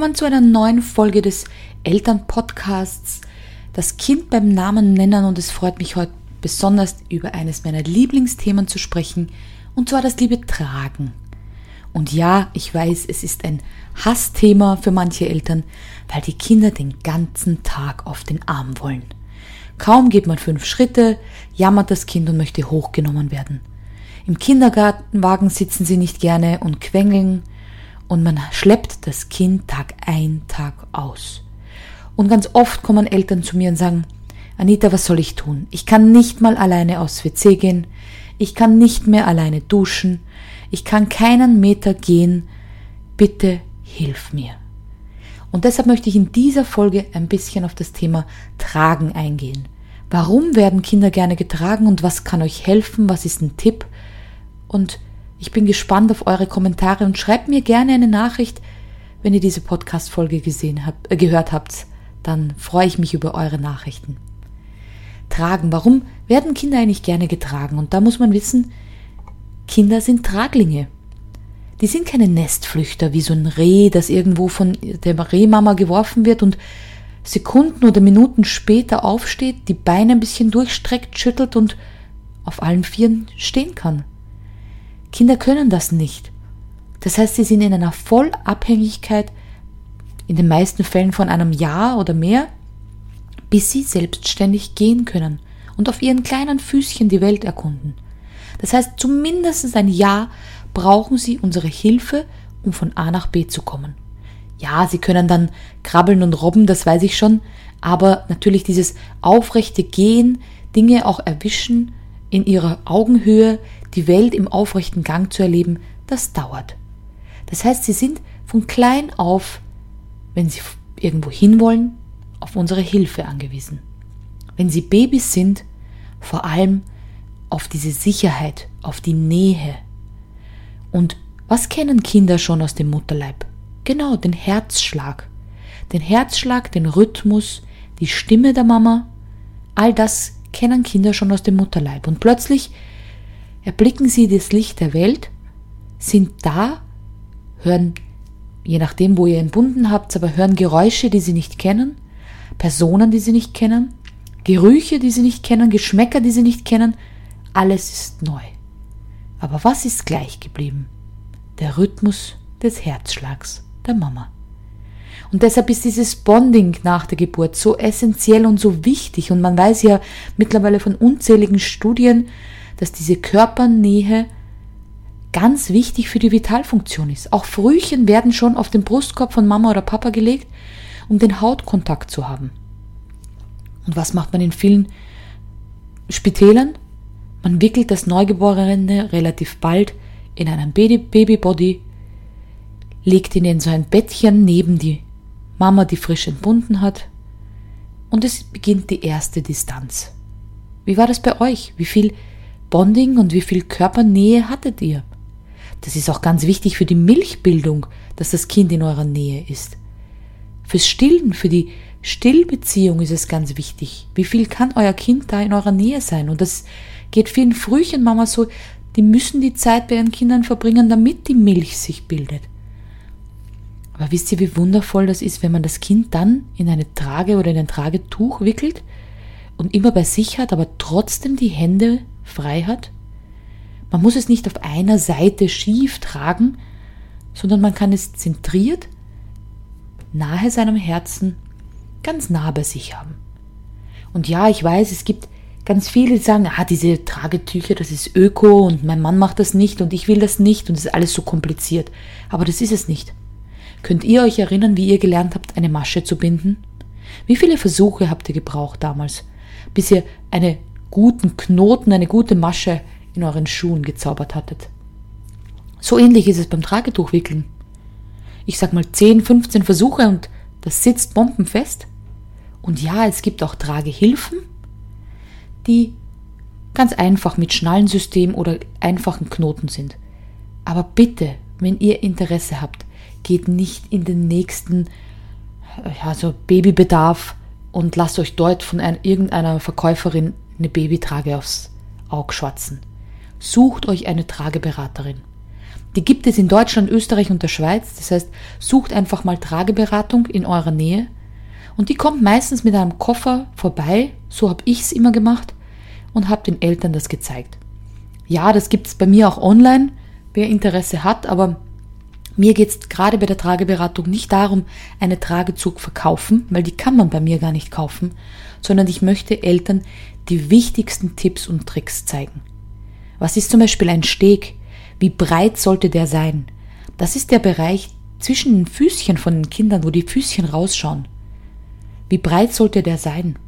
willkommen zu einer neuen Folge des Elternpodcasts. Das Kind beim Namen nennen und es freut mich heute besonders über eines meiner Lieblingsthemen zu sprechen, und zwar das liebe Tragen. Und ja, ich weiß, es ist ein Hassthema für manche Eltern, weil die Kinder den ganzen Tag auf den Arm wollen. Kaum geht man fünf Schritte, jammert das Kind und möchte hochgenommen werden. Im Kindergartenwagen sitzen sie nicht gerne und quengeln und man schleppt das Kind Tag ein, Tag aus. Und ganz oft kommen Eltern zu mir und sagen, Anita, was soll ich tun? Ich kann nicht mal alleine aufs WC gehen, ich kann nicht mehr alleine duschen, ich kann keinen Meter gehen, bitte hilf mir. Und deshalb möchte ich in dieser Folge ein bisschen auf das Thema Tragen eingehen. Warum werden Kinder gerne getragen und was kann euch helfen? Was ist ein Tipp? Und ich bin gespannt auf eure Kommentare und schreibt mir gerne eine Nachricht, wenn ihr diese Podcast-Folge gesehen habt, äh, gehört habt. Dann freue ich mich über eure Nachrichten. Tragen. Warum werden Kinder eigentlich gerne getragen? Und da muss man wissen, Kinder sind Traglinge. Die sind keine Nestflüchter wie so ein Reh, das irgendwo von der Rehmama geworfen wird und Sekunden oder Minuten später aufsteht, die Beine ein bisschen durchstreckt, schüttelt und auf allen Vieren stehen kann. Kinder können das nicht. Das heißt, sie sind in einer Vollabhängigkeit, in den meisten Fällen von einem Jahr oder mehr, bis sie selbstständig gehen können und auf ihren kleinen Füßchen die Welt erkunden. Das heißt, zumindest ein Jahr brauchen sie unsere Hilfe, um von A nach B zu kommen. Ja, sie können dann krabbeln und robben, das weiß ich schon, aber natürlich dieses aufrechte Gehen, Dinge auch erwischen, in ihrer Augenhöhe, die Welt im aufrechten Gang zu erleben, das dauert. Das heißt, sie sind von klein auf, wenn sie irgendwo hinwollen, auf unsere Hilfe angewiesen. Wenn sie Babys sind, vor allem auf diese Sicherheit, auf die Nähe. Und was kennen Kinder schon aus dem Mutterleib? Genau, den Herzschlag. Den Herzschlag, den Rhythmus, die Stimme der Mama, all das kennen Kinder schon aus dem Mutterleib. Und plötzlich erblicken sie das Licht der Welt, sind da, hören, je nachdem, wo ihr entbunden habt, aber hören Geräusche, die sie nicht kennen, Personen, die sie nicht kennen, Gerüche, die sie nicht kennen, Geschmäcker, die sie nicht kennen, alles ist neu. Aber was ist gleich geblieben? Der Rhythmus des Herzschlags der Mama. Und deshalb ist dieses Bonding nach der Geburt so essentiell und so wichtig. Und man weiß ja mittlerweile von unzähligen Studien, dass diese Körpernähe ganz wichtig für die Vitalfunktion ist. Auch Frühchen werden schon auf den Brustkorb von Mama oder Papa gelegt, um den Hautkontakt zu haben. Und was macht man in vielen Spitälern? Man wickelt das Neugeborene relativ bald in einen Babybody, legt ihn in so ein Bettchen neben die Mama, die frisch entbunden hat, und es beginnt die erste Distanz. Wie war das bei euch? Wie viel Bonding und wie viel Körpernähe hattet ihr? Das ist auch ganz wichtig für die Milchbildung, dass das Kind in eurer Nähe ist. Fürs Stillen, für die Stillbeziehung ist es ganz wichtig. Wie viel kann euer Kind da in eurer Nähe sein? Und das geht vielen Frühchenmama so, die müssen die Zeit bei ihren Kindern verbringen, damit die Milch sich bildet. Aber wisst ihr, wie wundervoll das ist, wenn man das Kind dann in eine Trage oder in ein Tragetuch wickelt und immer bei sich hat, aber trotzdem die Hände frei hat? Man muss es nicht auf einer Seite schief tragen, sondern man kann es zentriert, nahe seinem Herzen, ganz nah bei sich haben. Und ja, ich weiß, es gibt ganz viele, die sagen, ah, diese Tragetücher, das ist öko und mein Mann macht das nicht und ich will das nicht und es ist alles so kompliziert. Aber das ist es nicht. Könnt ihr euch erinnern, wie ihr gelernt habt, eine Masche zu binden? Wie viele Versuche habt ihr gebraucht damals, bis ihr einen guten Knoten, eine gute Masche in euren Schuhen gezaubert hattet? So ähnlich ist es beim Tragetuchwickeln. Ich sag mal 10, 15 Versuche und das sitzt bombenfest. Und ja, es gibt auch Tragehilfen, die ganz einfach mit Schnallensystem oder einfachen Knoten sind. Aber bitte, wenn ihr Interesse habt, geht nicht in den nächsten also Babybedarf und lasst euch dort von ein, irgendeiner Verkäuferin eine Babytrage aufs Auge schwatzen. Sucht euch eine Trageberaterin. Die gibt es in Deutschland, Österreich und der Schweiz. Das heißt, sucht einfach mal Trageberatung in eurer Nähe. Und die kommt meistens mit einem Koffer vorbei, so habe ich es immer gemacht, und habe den Eltern das gezeigt. Ja, das gibt es bei mir auch online, wer Interesse hat, aber mir geht es gerade bei der Trageberatung nicht darum, eine Trage zu verkaufen, weil die kann man bei mir gar nicht kaufen, sondern ich möchte Eltern die wichtigsten Tipps und Tricks zeigen. Was ist zum Beispiel ein Steg? Wie breit sollte der sein? Das ist der Bereich zwischen den Füßchen von den Kindern, wo die Füßchen rausschauen. Wie breit sollte der sein?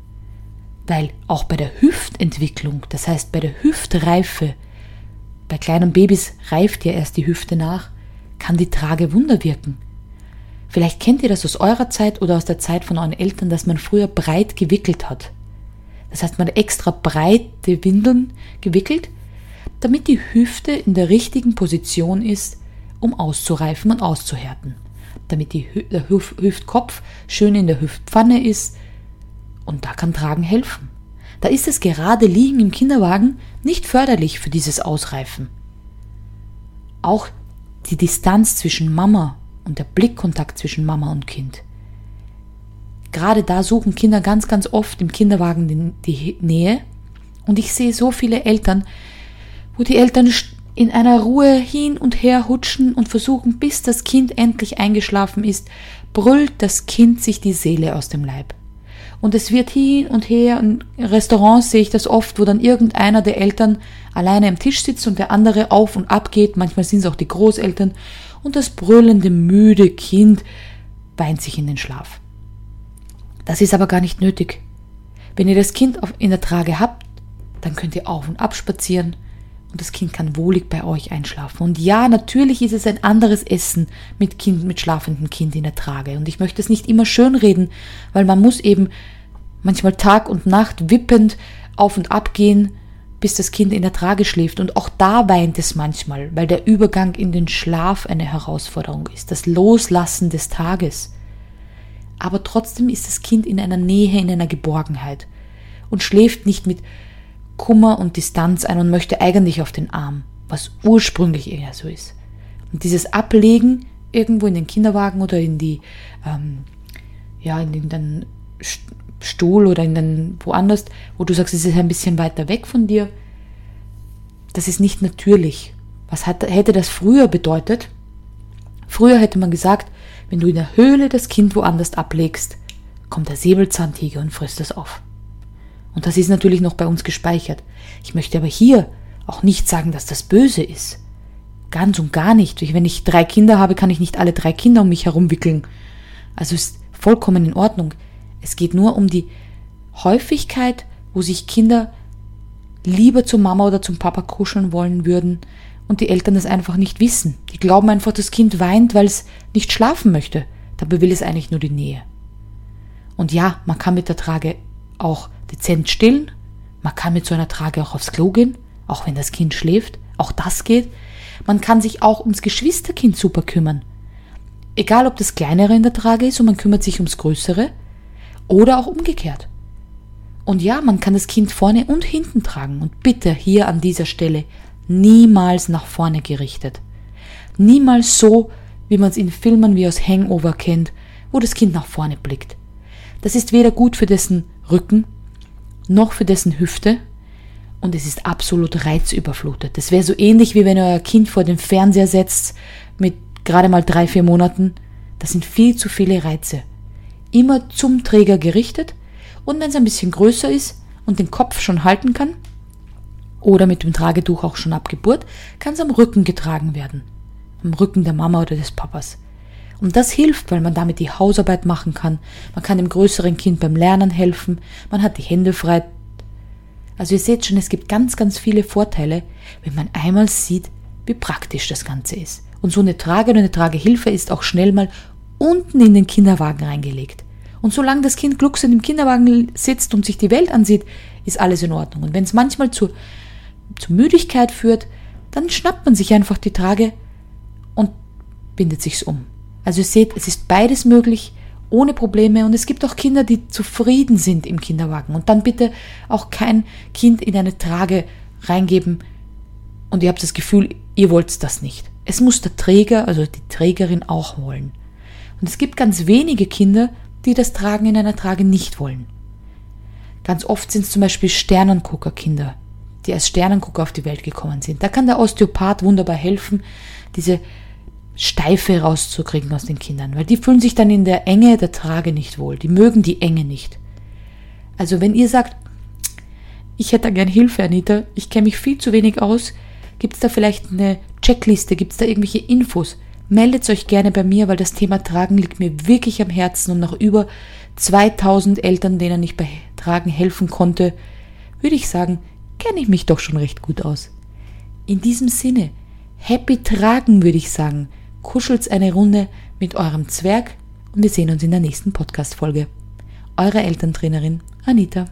Weil auch bei der Hüftentwicklung, das heißt bei der Hüftreife, bei kleinen Babys reift ja erst die Hüfte nach, kann die Trage Wunder wirken. Vielleicht kennt ihr das aus eurer Zeit oder aus der Zeit von euren Eltern, dass man früher breit gewickelt hat. Das heißt, man hat extra breite Windeln gewickelt, damit die Hüfte in der richtigen Position ist, um auszureifen und auszuhärten. Damit die, der Hüf Hüftkopf schön in der Hüftpfanne ist. Und da kann Tragen helfen. Da ist das gerade Liegen im Kinderwagen nicht förderlich für dieses Ausreifen. Auch die Distanz zwischen Mama und der Blickkontakt zwischen Mama und Kind. Gerade da suchen Kinder ganz, ganz oft im Kinderwagen die, Nähe. Und ich sehe so viele Eltern, wo die Eltern in einer Ruhe hin und her hutschen und versuchen, bis das Kind endlich eingeschlafen ist, brüllt das Kind sich die Seele aus dem Leib. Und es wird hin und her, in Restaurants sehe ich das oft, wo dann irgendeiner der Eltern alleine am Tisch sitzt und der andere auf und ab geht, manchmal sind es auch die Großeltern, und das brüllende, müde Kind weint sich in den Schlaf. Das ist aber gar nicht nötig. Wenn ihr das Kind in der Trage habt, dann könnt ihr auf und ab spazieren und das Kind kann wohlig bei euch einschlafen. Und ja, natürlich ist es ein anderes Essen mit Kind, mit schlafendem Kind in der Trage. Und ich möchte es nicht immer schönreden, weil man muss eben manchmal Tag und Nacht wippend auf und ab gehen, bis das Kind in der Trage schläft. Und auch da weint es manchmal, weil der Übergang in den Schlaf eine Herausforderung ist, das Loslassen des Tages. Aber trotzdem ist das Kind in einer Nähe, in einer Geborgenheit und schläft nicht mit Kummer und Distanz ein und möchte eigentlich auf den Arm, was ursprünglich eher so ist. Und dieses Ablegen irgendwo in den Kinderwagen oder in die, ähm, ja, in den Stuhl oder in den woanders, wo du sagst, es ist ein bisschen weiter weg von dir, das ist nicht natürlich. Was hat, hätte das früher bedeutet? Früher hätte man gesagt, wenn du in der Höhle das Kind woanders ablegst, kommt der Säbelzahntiger und frisst es auf. Und das ist natürlich noch bei uns gespeichert. Ich möchte aber hier auch nicht sagen, dass das böse ist. Ganz und gar nicht. Wenn ich drei Kinder habe, kann ich nicht alle drei Kinder um mich herum wickeln. Also ist vollkommen in Ordnung. Es geht nur um die Häufigkeit, wo sich Kinder lieber zur Mama oder zum Papa kuscheln wollen würden und die Eltern das einfach nicht wissen. Die glauben einfach, das Kind weint, weil es nicht schlafen möchte. Dabei will es eigentlich nur die Nähe. Und ja, man kann mit der Trage auch dezent stillen. Man kann mit so einer Trage auch aufs Klo gehen, auch wenn das Kind schläft. Auch das geht. Man kann sich auch ums Geschwisterkind super kümmern. Egal, ob das kleinere in der Trage ist und man kümmert sich ums größere oder auch umgekehrt. Und ja, man kann das Kind vorne und hinten tragen. Und bitte hier an dieser Stelle niemals nach vorne gerichtet. Niemals so, wie man es in Filmen wie aus Hangover kennt, wo das Kind nach vorne blickt. Das ist weder gut für dessen Rücken noch für dessen Hüfte und es ist absolut reizüberflutet. Das wäre so ähnlich wie wenn ihr euer Kind vor den Fernseher setzt mit gerade mal drei, vier Monaten. Das sind viel zu viele Reize. Immer zum Träger gerichtet und wenn es ein bisschen größer ist und den Kopf schon halten kann oder mit dem Tragetuch auch schon ab Geburt, kann es am Rücken getragen werden. Am Rücken der Mama oder des Papas. Und das hilft, weil man damit die Hausarbeit machen kann. Man kann dem größeren Kind beim Lernen helfen. Man hat die Hände frei. Also ihr seht schon, es gibt ganz, ganz viele Vorteile, wenn man einmal sieht, wie praktisch das Ganze ist. Und so eine Trage oder eine Tragehilfe ist auch schnell mal unten in den Kinderwagen reingelegt. Und solange das Kind glucksend im Kinderwagen sitzt und sich die Welt ansieht, ist alles in Ordnung. Und wenn es manchmal zu, zu Müdigkeit führt, dann schnappt man sich einfach die Trage und bindet sich's um. Also ihr seht, es ist beides möglich, ohne Probleme. Und es gibt auch Kinder, die zufrieden sind im Kinderwagen. Und dann bitte auch kein Kind in eine Trage reingeben und ihr habt das Gefühl, ihr wollt das nicht. Es muss der Träger, also die Trägerin auch wollen. Und es gibt ganz wenige Kinder, die das Tragen in einer Trage nicht wollen. Ganz oft sind es zum Beispiel Sternenguckerkinder, die als Sternengucker auf die Welt gekommen sind. Da kann der Osteopath wunderbar helfen, diese Steife rauszukriegen aus den Kindern, weil die fühlen sich dann in der Enge der Trage nicht wohl. Die mögen die Enge nicht. Also wenn ihr sagt, ich hätte da gern Hilfe, Anita, ich kenne mich viel zu wenig aus, gibt es da vielleicht eine Checkliste, gibt es da irgendwelche Infos? Meldet euch gerne bei mir, weil das Thema Tragen liegt mir wirklich am Herzen und nach über 2000 Eltern, denen ich bei Tragen helfen konnte, würde ich sagen, kenne ich mich doch schon recht gut aus. In diesem Sinne, happy Tragen würde ich sagen kuschelt's eine Runde mit eurem Zwerg und wir sehen uns in der nächsten Podcast-Folge. Eure Elterntrainerin Anita.